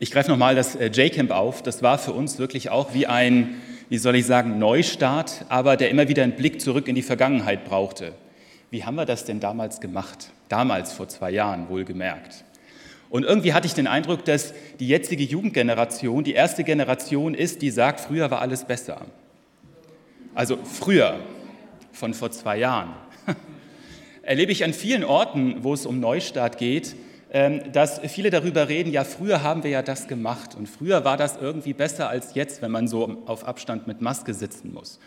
Ich greife nochmal das äh, J-Camp auf. Das war für uns wirklich auch wie ein, wie soll ich sagen, Neustart, aber der immer wieder einen Blick zurück in die Vergangenheit brauchte. Wie haben wir das denn damals gemacht? Damals, vor zwei Jahren, wohlgemerkt. Und irgendwie hatte ich den Eindruck, dass die jetzige Jugendgeneration die erste Generation ist, die sagt, früher war alles besser. Also früher, von vor zwei Jahren. Erlebe ich an vielen Orten, wo es um Neustart geht, dass viele darüber reden, ja, früher haben wir ja das gemacht und früher war das irgendwie besser als jetzt, wenn man so auf Abstand mit Maske sitzen muss.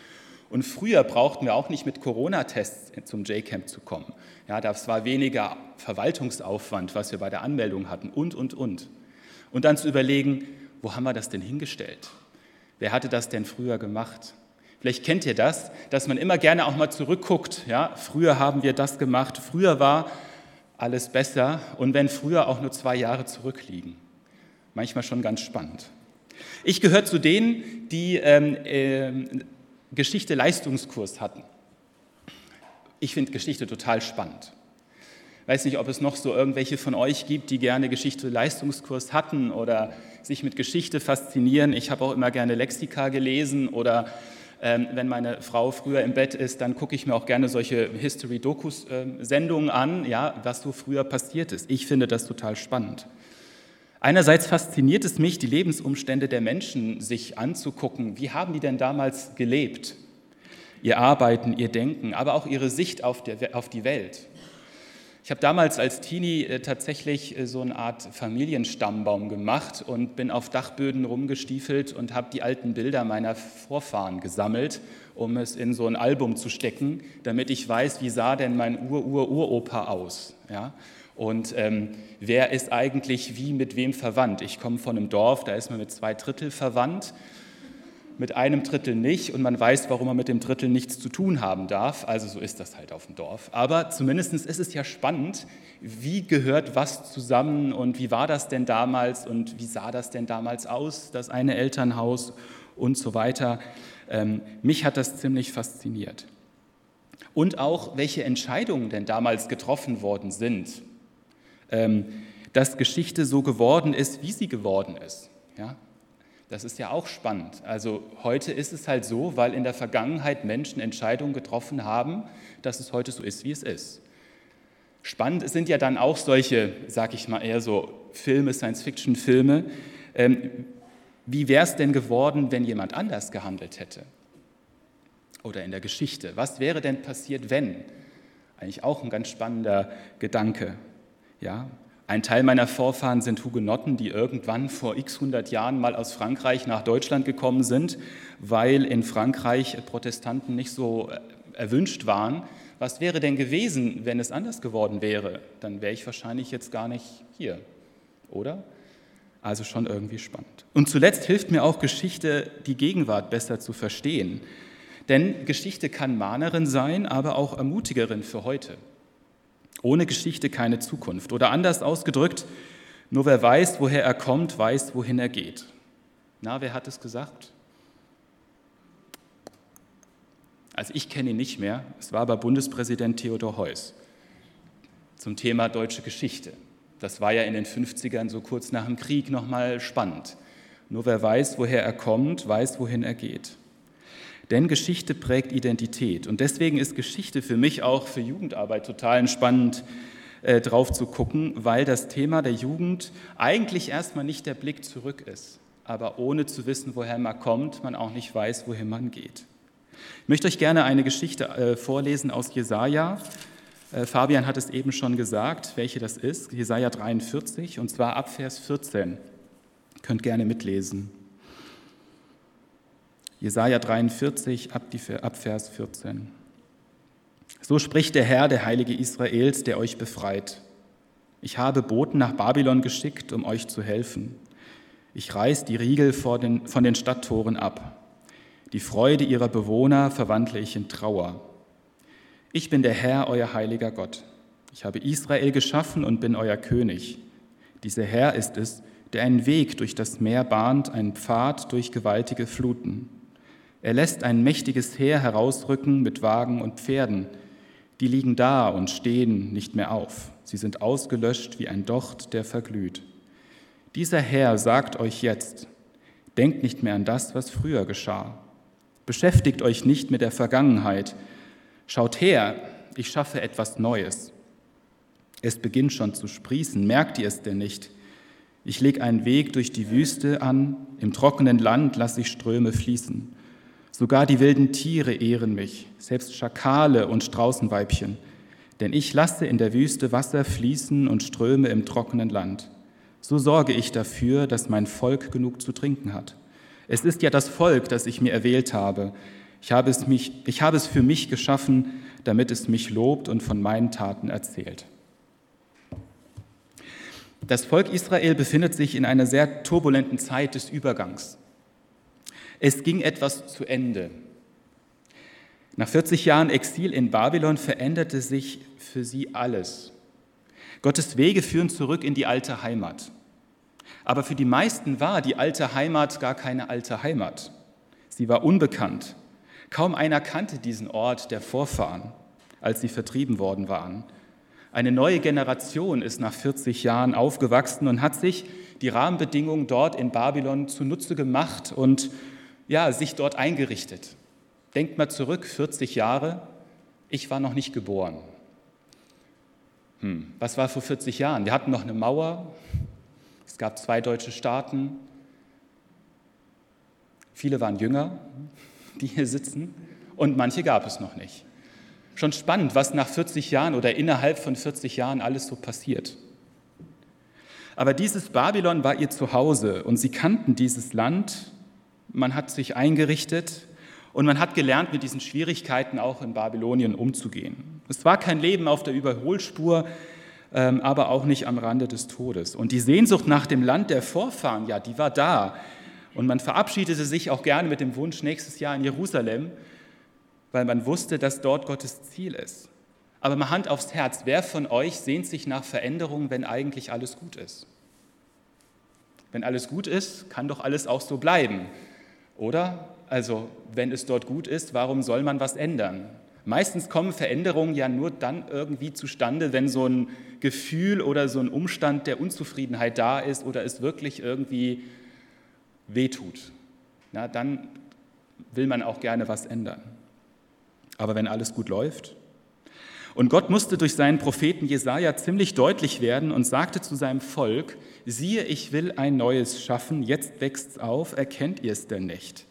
Und früher brauchten wir auch nicht mit Corona-Tests zum J-Camp zu kommen. Ja, das war weniger Verwaltungsaufwand, was wir bei der Anmeldung hatten und, und, und. Und dann zu überlegen, wo haben wir das denn hingestellt? Wer hatte das denn früher gemacht? Vielleicht kennt ihr das, dass man immer gerne auch mal zurückguckt. Ja, früher haben wir das gemacht, früher war alles besser und wenn früher auch nur zwei Jahre zurückliegen. Manchmal schon ganz spannend. Ich gehöre zu denen, die ähm, äh, Geschichte-Leistungskurs hatten. Ich finde Geschichte total spannend. Weiß nicht, ob es noch so irgendwelche von euch gibt, die gerne Geschichte-Leistungskurs hatten oder sich mit Geschichte faszinieren. Ich habe auch immer gerne Lexika gelesen oder ähm, wenn meine Frau früher im Bett ist, dann gucke ich mir auch gerne solche History-Dokus-Sendungen an, ja, was so früher passiert ist. Ich finde das total spannend. Einerseits fasziniert es mich, die Lebensumstände der Menschen sich anzugucken. Wie haben die denn damals gelebt? Ihr Arbeiten, ihr Denken, aber auch ihre Sicht auf, der, auf die Welt. Ich habe damals als Teenie äh, tatsächlich äh, so eine Art Familienstammbaum gemacht und bin auf Dachböden rumgestiefelt und habe die alten Bilder meiner Vorfahren gesammelt, um es in so ein Album zu stecken, damit ich weiß, wie sah denn mein Ur-Ur-Uropa aus. Ja? Und ähm, wer ist eigentlich wie mit wem verwandt? Ich komme von einem Dorf, da ist man mit zwei Drittel verwandt mit einem Drittel nicht und man weiß, warum man mit dem Drittel nichts zu tun haben darf. Also so ist das halt auf dem Dorf. Aber zumindest ist es ja spannend, wie gehört was zusammen und wie war das denn damals und wie sah das denn damals aus, das eine Elternhaus und so weiter. Ähm, mich hat das ziemlich fasziniert. Und auch, welche Entscheidungen denn damals getroffen worden sind. Ähm, dass Geschichte so geworden ist, wie sie geworden ist. Ja? Das ist ja auch spannend. Also heute ist es halt so, weil in der Vergangenheit Menschen Entscheidungen getroffen haben, dass es heute so ist, wie es ist. Spannend sind ja dann auch solche, sag ich mal eher so Filme, Science-Fiction-Filme. Ähm, wie wäre es denn geworden, wenn jemand anders gehandelt hätte? Oder in der Geschichte. Was wäre denn passiert, wenn? Eigentlich auch ein ganz spannender Gedanke. Ja, ein Teil meiner Vorfahren sind Hugenotten, die irgendwann vor x hundert Jahren mal aus Frankreich nach Deutschland gekommen sind, weil in Frankreich Protestanten nicht so äh, erwünscht waren. Was wäre denn gewesen, wenn es anders geworden wäre? Dann wäre ich wahrscheinlich jetzt gar nicht hier, oder? Also schon irgendwie spannend. Und zuletzt hilft mir auch Geschichte, die Gegenwart besser zu verstehen. Denn Geschichte kann Mahnerin sein, aber auch Ermutigerin für heute. Ohne Geschichte keine Zukunft. Oder anders ausgedrückt, nur wer weiß, woher er kommt, weiß, wohin er geht. Na, wer hat es gesagt? Also ich kenne ihn nicht mehr. Es war aber Bundespräsident Theodor Heuss zum Thema deutsche Geschichte. Das war ja in den 50ern so kurz nach dem Krieg nochmal spannend. Nur wer weiß, woher er kommt, weiß, wohin er geht. Denn Geschichte prägt Identität. Und deswegen ist Geschichte für mich auch für Jugendarbeit total spannend äh, drauf zu gucken, weil das Thema der Jugend eigentlich erstmal nicht der Blick zurück ist. Aber ohne zu wissen, woher man kommt, man auch nicht weiß, wohin man geht. Ich möchte euch gerne eine Geschichte äh, vorlesen aus Jesaja. Äh, Fabian hat es eben schon gesagt, welche das ist. Jesaja 43 und zwar ab Vers 14. Ihr könnt gerne mitlesen. Jesaja 43, ab, die, ab Vers 14. So spricht der Herr, der Heilige Israels, der euch befreit. Ich habe Boten nach Babylon geschickt, um euch zu helfen. Ich reiß die Riegel den, von den Stadttoren ab. Die Freude ihrer Bewohner verwandle ich in Trauer. Ich bin der Herr, euer heiliger Gott. Ich habe Israel geschaffen und bin euer König. Dieser Herr ist es, der einen Weg durch das Meer bahnt, einen Pfad durch gewaltige Fluten. Er lässt ein mächtiges Heer herausrücken mit Wagen und Pferden. Die liegen da und stehen nicht mehr auf. Sie sind ausgelöscht wie ein Docht, der verglüht. Dieser Herr sagt euch jetzt, denkt nicht mehr an das, was früher geschah. Beschäftigt euch nicht mit der Vergangenheit. Schaut her, ich schaffe etwas Neues. Es beginnt schon zu sprießen, merkt ihr es denn nicht? Ich lege einen Weg durch die Wüste an, im trockenen Land lasse ich Ströme fließen. Sogar die wilden Tiere ehren mich, selbst Schakale und Straußenweibchen, denn ich lasse in der Wüste Wasser fließen und Ströme im trockenen Land. So sorge ich dafür, dass mein Volk genug zu trinken hat. Es ist ja das Volk, das ich mir erwählt habe. Ich habe es, mich, ich habe es für mich geschaffen, damit es mich lobt und von meinen Taten erzählt. Das Volk Israel befindet sich in einer sehr turbulenten Zeit des Übergangs. Es ging etwas zu Ende. Nach 40 Jahren Exil in Babylon veränderte sich für sie alles. Gottes Wege führen zurück in die alte Heimat. Aber für die meisten war die alte Heimat gar keine alte Heimat. Sie war unbekannt. Kaum einer kannte diesen Ort der Vorfahren, als sie vertrieben worden waren. Eine neue Generation ist nach 40 Jahren aufgewachsen und hat sich die Rahmenbedingungen dort in Babylon zunutze gemacht und ja, sich dort eingerichtet. Denkt mal zurück, 40 Jahre, ich war noch nicht geboren. Hm, was war vor 40 Jahren? Wir hatten noch eine Mauer, es gab zwei deutsche Staaten, viele waren jünger, die hier sitzen, und manche gab es noch nicht. Schon spannend, was nach 40 Jahren oder innerhalb von 40 Jahren alles so passiert. Aber dieses Babylon war ihr Zuhause und sie kannten dieses Land man hat sich eingerichtet und man hat gelernt, mit diesen Schwierigkeiten auch in Babylonien umzugehen. Es war kein Leben auf der Überholspur, ähm, aber auch nicht am Rande des Todes. Und die Sehnsucht nach dem Land der Vorfahren, ja, die war da. Und man verabschiedete sich auch gerne mit dem Wunsch nächstes Jahr in Jerusalem, weil man wusste, dass dort Gottes Ziel ist. Aber mal Hand aufs Herz, wer von euch sehnt sich nach Veränderung, wenn eigentlich alles gut ist? Wenn alles gut ist, kann doch alles auch so bleiben. Oder? Also, wenn es dort gut ist, warum soll man was ändern? Meistens kommen Veränderungen ja nur dann irgendwie zustande, wenn so ein Gefühl oder so ein Umstand der Unzufriedenheit da ist oder es wirklich irgendwie wehtut. Na, dann will man auch gerne was ändern. Aber wenn alles gut läuft, und Gott musste durch seinen Propheten Jesaja ziemlich deutlich werden und sagte zu seinem Volk: Siehe, ich will ein neues schaffen, jetzt wächst's auf, erkennt ihr es denn nicht?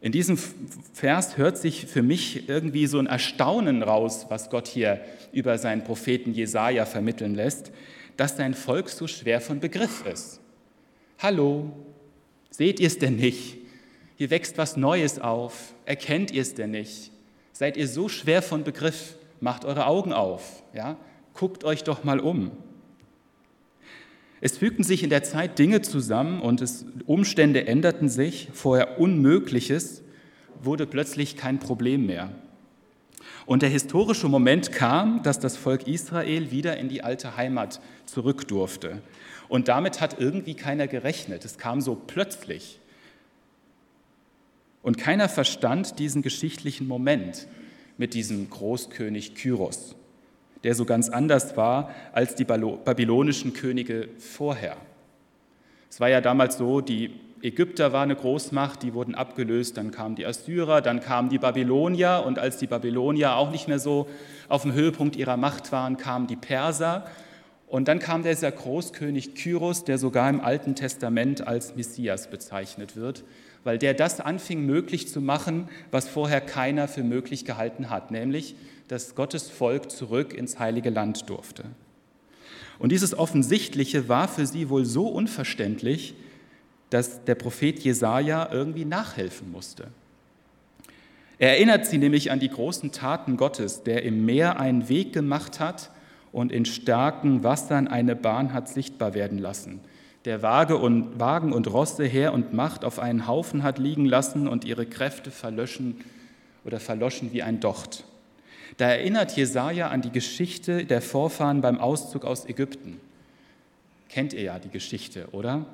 In diesem Vers hört sich für mich irgendwie so ein Erstaunen raus, was Gott hier über seinen Propheten Jesaja vermitteln lässt, dass sein Volk so schwer von Begriff ist. Hallo, seht ihr es denn nicht? Hier wächst was Neues auf. Erkennt ihr es denn nicht? Seid ihr so schwer von Begriff? Macht eure Augen auf, ja? guckt euch doch mal um. Es fügten sich in der Zeit Dinge zusammen und es, Umstände änderten sich. Vorher Unmögliches wurde plötzlich kein Problem mehr. Und der historische Moment kam, dass das Volk Israel wieder in die alte Heimat zurück durfte. Und damit hat irgendwie keiner gerechnet. Es kam so plötzlich. Und keiner verstand diesen geschichtlichen Moment mit diesem Großkönig Kyros, der so ganz anders war als die babylonischen Könige vorher. Es war ja damals so, die Ägypter waren eine Großmacht, die wurden abgelöst, dann kamen die Assyrer, dann kamen die Babylonier und als die Babylonier auch nicht mehr so auf dem Höhepunkt ihrer Macht waren, kamen die Perser und dann kam dieser Großkönig Kyros, der sogar im Alten Testament als Messias bezeichnet wird, weil der das anfing möglich zu machen, was vorher keiner für möglich gehalten hat, nämlich, dass Gottes Volk zurück ins heilige Land durfte. Und dieses Offensichtliche war für sie wohl so unverständlich, dass der Prophet Jesaja irgendwie nachhelfen musste. Er erinnert sie nämlich an die großen Taten Gottes, der im Meer einen Weg gemacht hat und in starken Wassern eine Bahn hat sichtbar werden lassen der Waage und, Wagen und Rosse Heer und Macht auf einen Haufen hat liegen lassen und ihre Kräfte verlöschen oder verloschen wie ein Docht. Da erinnert Jesaja an die Geschichte der Vorfahren beim Auszug aus Ägypten. Kennt ihr ja die Geschichte, oder?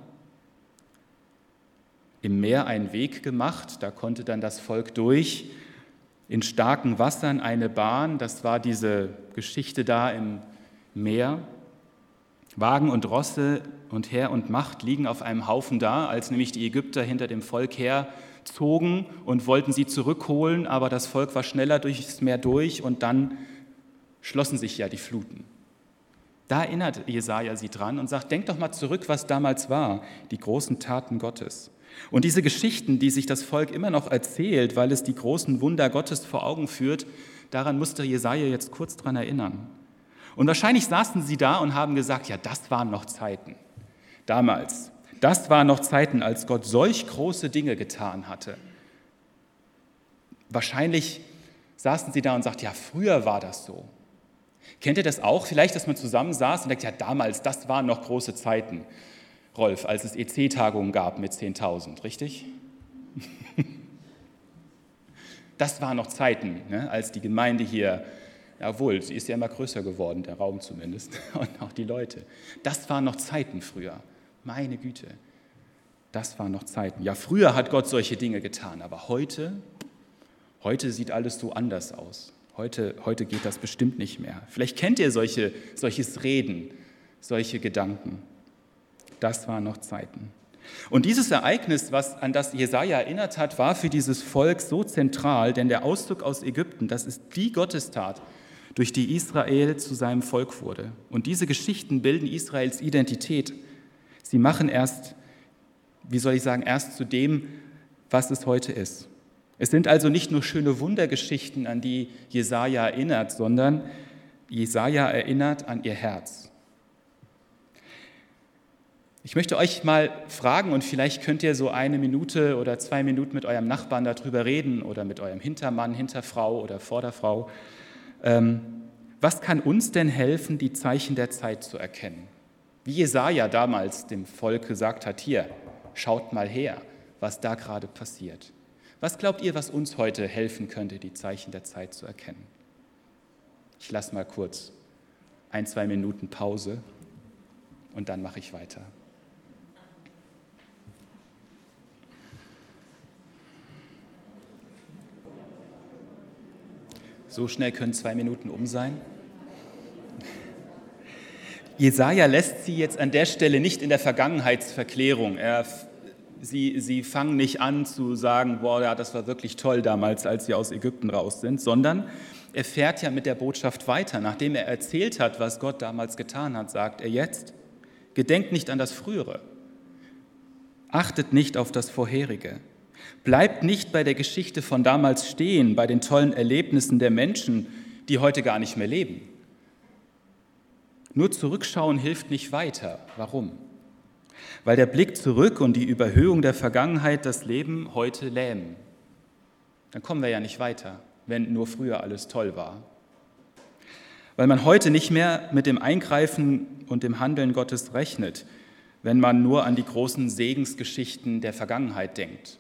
Im Meer einen Weg gemacht, da konnte dann das Volk durch. In starken Wassern eine Bahn, das war diese Geschichte da im Meer. Wagen und Rosse und Heer und Macht liegen auf einem Haufen da, als nämlich die Ägypter hinter dem Volk herzogen und wollten sie zurückholen, aber das Volk war schneller durchs Meer durch und dann schlossen sich ja die Fluten. Da erinnert Jesaja sie dran und sagt: Denkt doch mal zurück, was damals war, die großen Taten Gottes. Und diese Geschichten, die sich das Volk immer noch erzählt, weil es die großen Wunder Gottes vor Augen führt, daran musste Jesaja jetzt kurz dran erinnern. Und wahrscheinlich saßen sie da und haben gesagt: Ja, das waren noch Zeiten. Damals. Das waren noch Zeiten, als Gott solch große Dinge getan hatte. Wahrscheinlich saßen sie da und sagten: Ja, früher war das so. Kennt ihr das auch? Vielleicht, dass man zusammen saß und denkt, ja, damals, das waren noch große Zeiten, Rolf, als es EC-Tagungen gab mit 10.000, richtig? Das waren noch Zeiten, ne, als die Gemeinde hier, jawohl, sie ist ja immer größer geworden, der Raum zumindest, und auch die Leute. Das waren noch Zeiten früher. Meine Güte, das waren noch Zeiten. Ja, früher hat Gott solche Dinge getan, aber heute, heute sieht alles so anders aus. Heute, heute geht das bestimmt nicht mehr. Vielleicht kennt ihr solche, solches Reden, solche Gedanken. Das waren noch Zeiten. Und dieses Ereignis, was, an das Jesaja erinnert hat, war für dieses Volk so zentral, denn der Auszug aus Ägypten, das ist die Gottestat, durch die Israel zu seinem Volk wurde. Und diese Geschichten bilden Israels Identität. Sie machen erst, wie soll ich sagen, erst zu dem, was es heute ist. Es sind also nicht nur schöne Wundergeschichten, an die Jesaja erinnert, sondern Jesaja erinnert an ihr Herz. Ich möchte euch mal fragen und vielleicht könnt ihr so eine Minute oder zwei Minuten mit eurem Nachbarn darüber reden oder mit eurem Hintermann, Hinterfrau oder Vorderfrau. Ähm, was kann uns denn helfen, die Zeichen der Zeit zu erkennen? Wie Jesaja damals dem Volk gesagt hat: Hier, schaut mal her, was da gerade passiert. Was glaubt ihr, was uns heute helfen könnte, die Zeichen der Zeit zu erkennen? Ich lasse mal kurz ein, zwei Minuten Pause und dann mache ich weiter. So schnell können zwei Minuten um sein. Jesaja lässt sie jetzt an der Stelle nicht in der Vergangenheitsverklärung. Er Sie, sie fangen nicht an zu sagen, boah, ja, das war wirklich toll damals, als sie aus Ägypten raus sind, sondern er fährt ja mit der Botschaft weiter. Nachdem er erzählt hat, was Gott damals getan hat, sagt er jetzt, gedenkt nicht an das Frühere, achtet nicht auf das Vorherige, bleibt nicht bei der Geschichte von damals stehen, bei den tollen Erlebnissen der Menschen, die heute gar nicht mehr leben. Nur zurückschauen hilft nicht weiter. Warum? weil der Blick zurück und die Überhöhung der Vergangenheit das Leben heute lähmen. Dann kommen wir ja nicht weiter, wenn nur früher alles toll war. Weil man heute nicht mehr mit dem Eingreifen und dem Handeln Gottes rechnet, wenn man nur an die großen Segensgeschichten der Vergangenheit denkt.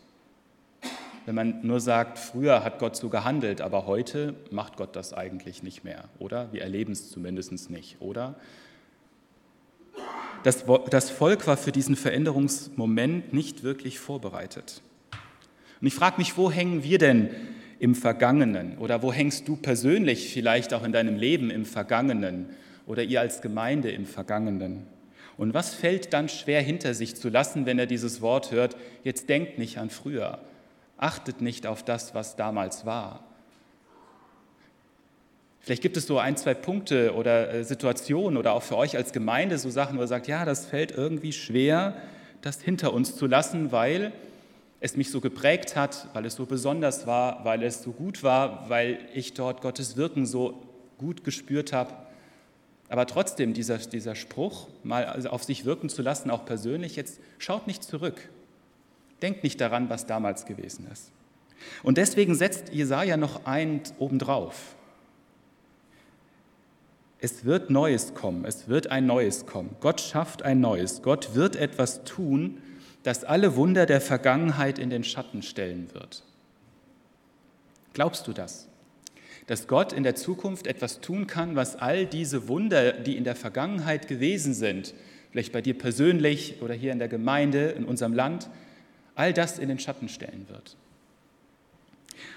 Wenn man nur sagt, früher hat Gott so gehandelt, aber heute macht Gott das eigentlich nicht mehr, oder? Wir erleben es zumindest nicht, oder? das, das Volk war für diesen Veränderungsmoment nicht wirklich vorbereitet. Und ich frage mich, wo hängen wir denn im Vergangenen? Oder wo hängst du persönlich vielleicht auch in deinem Leben im Vergangenen? Oder ihr als Gemeinde im Vergangenen? Und was fällt dann schwer hinter sich zu lassen, wenn er dieses Wort hört, jetzt denkt nicht an früher, achtet nicht auf das, was damals war, Vielleicht gibt es so ein, zwei Punkte oder äh, Situationen oder auch für euch als Gemeinde so Sachen, wo ihr sagt, ja, das fällt irgendwie schwer, das hinter uns zu lassen, weil es mich so geprägt hat, weil es so besonders war, weil es so gut war, weil ich dort Gottes Wirken so gut gespürt habe. Aber trotzdem, dieser, dieser Spruch, mal also auf sich wirken zu lassen, auch persönlich, jetzt schaut nicht zurück. Denkt nicht daran, was damals gewesen ist. Und deswegen setzt Jesaja noch einen obendrauf. Es wird Neues kommen, es wird ein Neues kommen. Gott schafft ein Neues. Gott wird etwas tun, das alle Wunder der Vergangenheit in den Schatten stellen wird. Glaubst du das? Dass Gott in der Zukunft etwas tun kann, was all diese Wunder, die in der Vergangenheit gewesen sind, vielleicht bei dir persönlich oder hier in der Gemeinde, in unserem Land, all das in den Schatten stellen wird.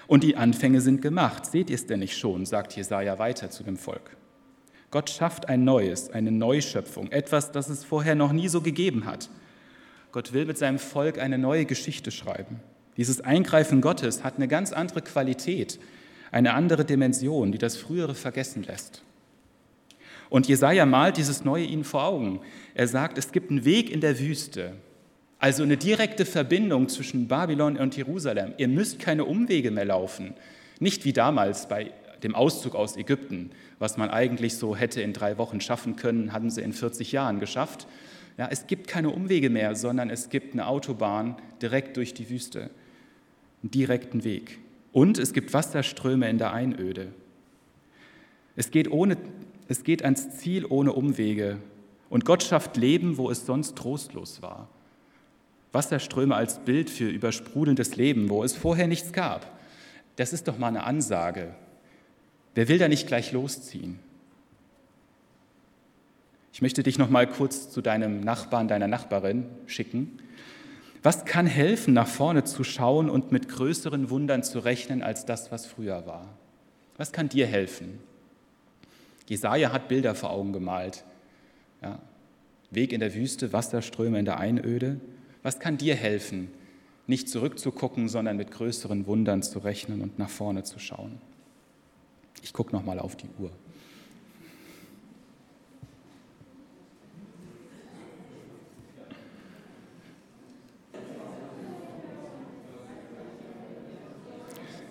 Und die Anfänge sind gemacht. Seht ihr es denn nicht schon, sagt Jesaja weiter zu dem Volk. Gott schafft ein Neues, eine Neuschöpfung, etwas, das es vorher noch nie so gegeben hat. Gott will mit seinem Volk eine neue Geschichte schreiben. Dieses Eingreifen Gottes hat eine ganz andere Qualität, eine andere Dimension, die das Frühere vergessen lässt. Und Jesaja malt dieses Neue ihnen vor Augen. Er sagt, es gibt einen Weg in der Wüste, also eine direkte Verbindung zwischen Babylon und Jerusalem. Ihr müsst keine Umwege mehr laufen. Nicht wie damals bei dem Auszug aus Ägypten, was man eigentlich so hätte in drei Wochen schaffen können, hatten sie in 40 Jahren geschafft. Ja, es gibt keine Umwege mehr, sondern es gibt eine Autobahn direkt durch die Wüste, einen direkten Weg. Und es gibt Wasserströme in der Einöde. Es geht, ohne, es geht ans Ziel ohne Umwege. Und Gott schafft Leben, wo es sonst trostlos war. Wasserströme als Bild für übersprudelndes Leben, wo es vorher nichts gab. Das ist doch mal eine Ansage. Wer will da nicht gleich losziehen? Ich möchte dich noch mal kurz zu deinem Nachbarn, deiner Nachbarin schicken. Was kann helfen, nach vorne zu schauen und mit größeren Wundern zu rechnen als das, was früher war? Was kann dir helfen? Jesaja hat Bilder vor Augen gemalt. Ja, Weg in der Wüste, Wasserströme in der Einöde. Was kann dir helfen, nicht zurückzugucken, sondern mit größeren Wundern zu rechnen und nach vorne zu schauen? Ich gucke noch mal auf die Uhr.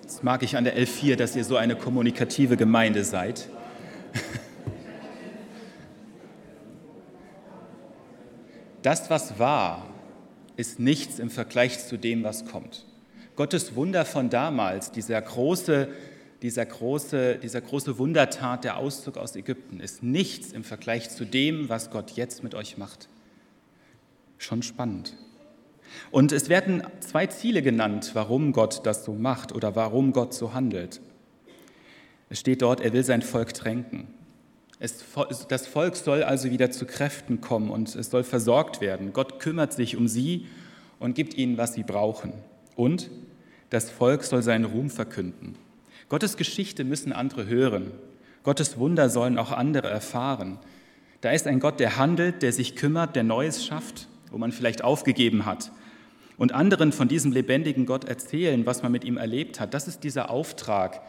Das mag ich an der L4, dass ihr so eine kommunikative Gemeinde seid. Das, was war, ist nichts im Vergleich zu dem, was kommt. Gottes Wunder von damals, dieser große dieser große, dieser große Wundertat, der Auszug aus Ägypten, ist nichts im Vergleich zu dem, was Gott jetzt mit euch macht. Schon spannend. Und es werden zwei Ziele genannt, warum Gott das so macht oder warum Gott so handelt. Es steht dort, er will sein Volk tränken. Es, das Volk soll also wieder zu Kräften kommen und es soll versorgt werden. Gott kümmert sich um sie und gibt ihnen, was sie brauchen. Und das Volk soll seinen Ruhm verkünden. Gottes Geschichte müssen andere hören. Gottes Wunder sollen auch andere erfahren. Da ist ein Gott, der handelt, der sich kümmert, der Neues schafft, wo man vielleicht aufgegeben hat. Und anderen von diesem lebendigen Gott erzählen, was man mit ihm erlebt hat. Das ist dieser Auftrag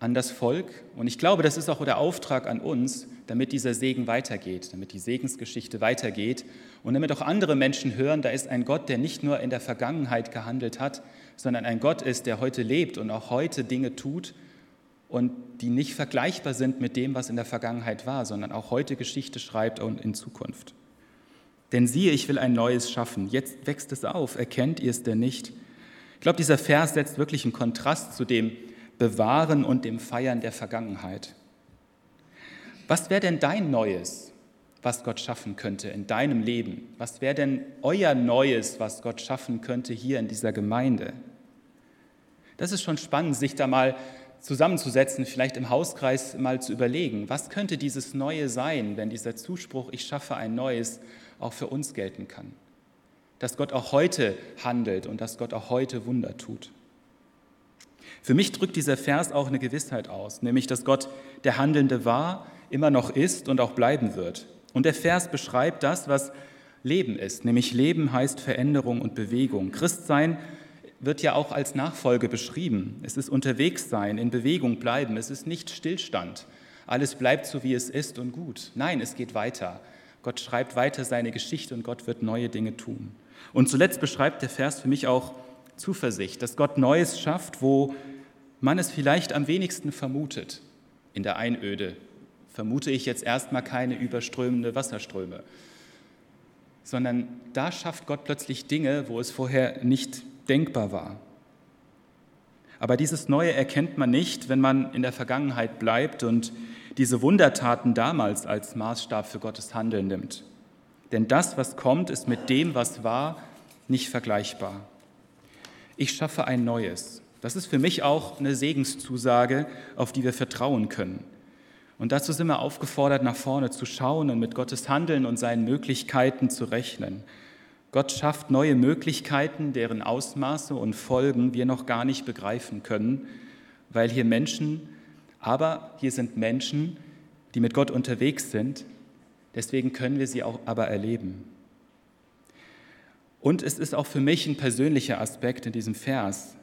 an das Volk. Und ich glaube, das ist auch der Auftrag an uns, damit dieser Segen weitergeht, damit die Segensgeschichte weitergeht und damit auch andere Menschen hören, da ist ein Gott, der nicht nur in der Vergangenheit gehandelt hat, sondern ein Gott ist, der heute lebt und auch heute Dinge tut und die nicht vergleichbar sind mit dem, was in der Vergangenheit war, sondern auch heute Geschichte schreibt und in Zukunft. Denn siehe, ich will ein neues schaffen. Jetzt wächst es auf. Erkennt ihr es denn nicht? Ich glaube, dieser Vers setzt wirklich einen Kontrast zu dem Bewahren und dem Feiern der Vergangenheit. Was wäre denn dein Neues, was Gott schaffen könnte in deinem Leben? Was wäre denn euer Neues, was Gott schaffen könnte hier in dieser Gemeinde? Das ist schon spannend, sich da mal zusammenzusetzen, vielleicht im Hauskreis mal zu überlegen, was könnte dieses Neue sein, wenn dieser Zuspruch, ich schaffe ein Neues, auch für uns gelten kann. Dass Gott auch heute handelt und dass Gott auch heute Wunder tut. Für mich drückt dieser Vers auch eine Gewissheit aus, nämlich dass Gott der Handelnde war, immer noch ist und auch bleiben wird. Und der Vers beschreibt das, was Leben ist, nämlich Leben heißt Veränderung und Bewegung. Christsein wird ja auch als Nachfolge beschrieben. Es ist unterwegs sein, in Bewegung bleiben. Es ist nicht Stillstand. Alles bleibt so, wie es ist und gut. Nein, es geht weiter. Gott schreibt weiter seine Geschichte und Gott wird neue Dinge tun. Und zuletzt beschreibt der Vers für mich auch Zuversicht, dass Gott Neues schafft, wo man es vielleicht am wenigsten vermutet. In der Einöde vermute ich jetzt erstmal keine überströmende Wasserströme, sondern da schafft Gott plötzlich Dinge, wo es vorher nicht denkbar war. Aber dieses Neue erkennt man nicht, wenn man in der Vergangenheit bleibt und diese Wundertaten damals als Maßstab für Gottes Handeln nimmt. Denn das, was kommt, ist mit dem, was war, nicht vergleichbar. Ich schaffe ein Neues. Das ist für mich auch eine Segenszusage, auf die wir vertrauen können. Und dazu sind wir aufgefordert, nach vorne zu schauen und mit Gottes Handeln und seinen Möglichkeiten zu rechnen. Gott schafft neue Möglichkeiten, deren Ausmaße und Folgen wir noch gar nicht begreifen können, weil hier Menschen, aber hier sind Menschen, die mit Gott unterwegs sind. Deswegen können wir sie auch aber erleben. Und es ist auch für mich ein persönlicher Aspekt in diesem Vers.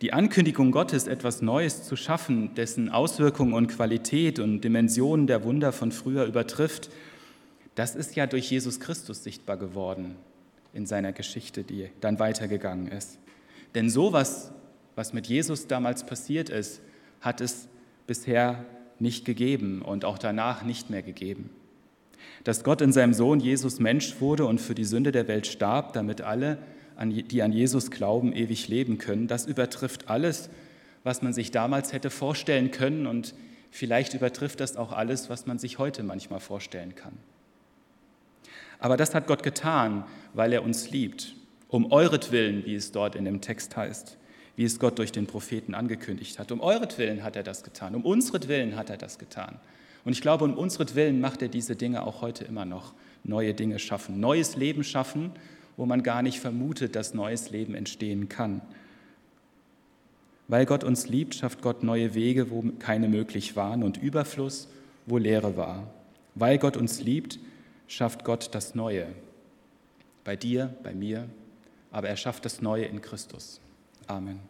Die Ankündigung Gottes, etwas Neues zu schaffen, dessen Auswirkungen und Qualität und Dimensionen der Wunder von früher übertrifft, das ist ja durch Jesus Christus sichtbar geworden in seiner Geschichte, die dann weitergegangen ist. Denn sowas, was mit Jesus damals passiert ist, hat es bisher nicht gegeben und auch danach nicht mehr gegeben. Dass Gott in seinem Sohn Jesus Mensch wurde und für die Sünde der Welt starb, damit alle, die an Jesus glauben, ewig leben können, das übertrifft alles, was man sich damals hätte vorstellen können und vielleicht übertrifft das auch alles, was man sich heute manchmal vorstellen kann. Aber das hat Gott getan, weil er uns liebt, um euretwillen, wie es dort in dem Text heißt, wie es Gott durch den Propheten angekündigt hat. Um euretwillen hat er das getan, um unsretwillen hat er das getan. Und ich glaube, um unsretwillen macht er diese Dinge auch heute immer noch. Neue Dinge schaffen, neues Leben schaffen, wo man gar nicht vermutet, dass neues Leben entstehen kann. Weil Gott uns liebt, schafft Gott neue Wege, wo keine möglich waren und Überfluss, wo Leere war. Weil Gott uns liebt, schafft Gott das Neue. Bei dir, bei mir, aber er schafft das Neue in Christus. Amen.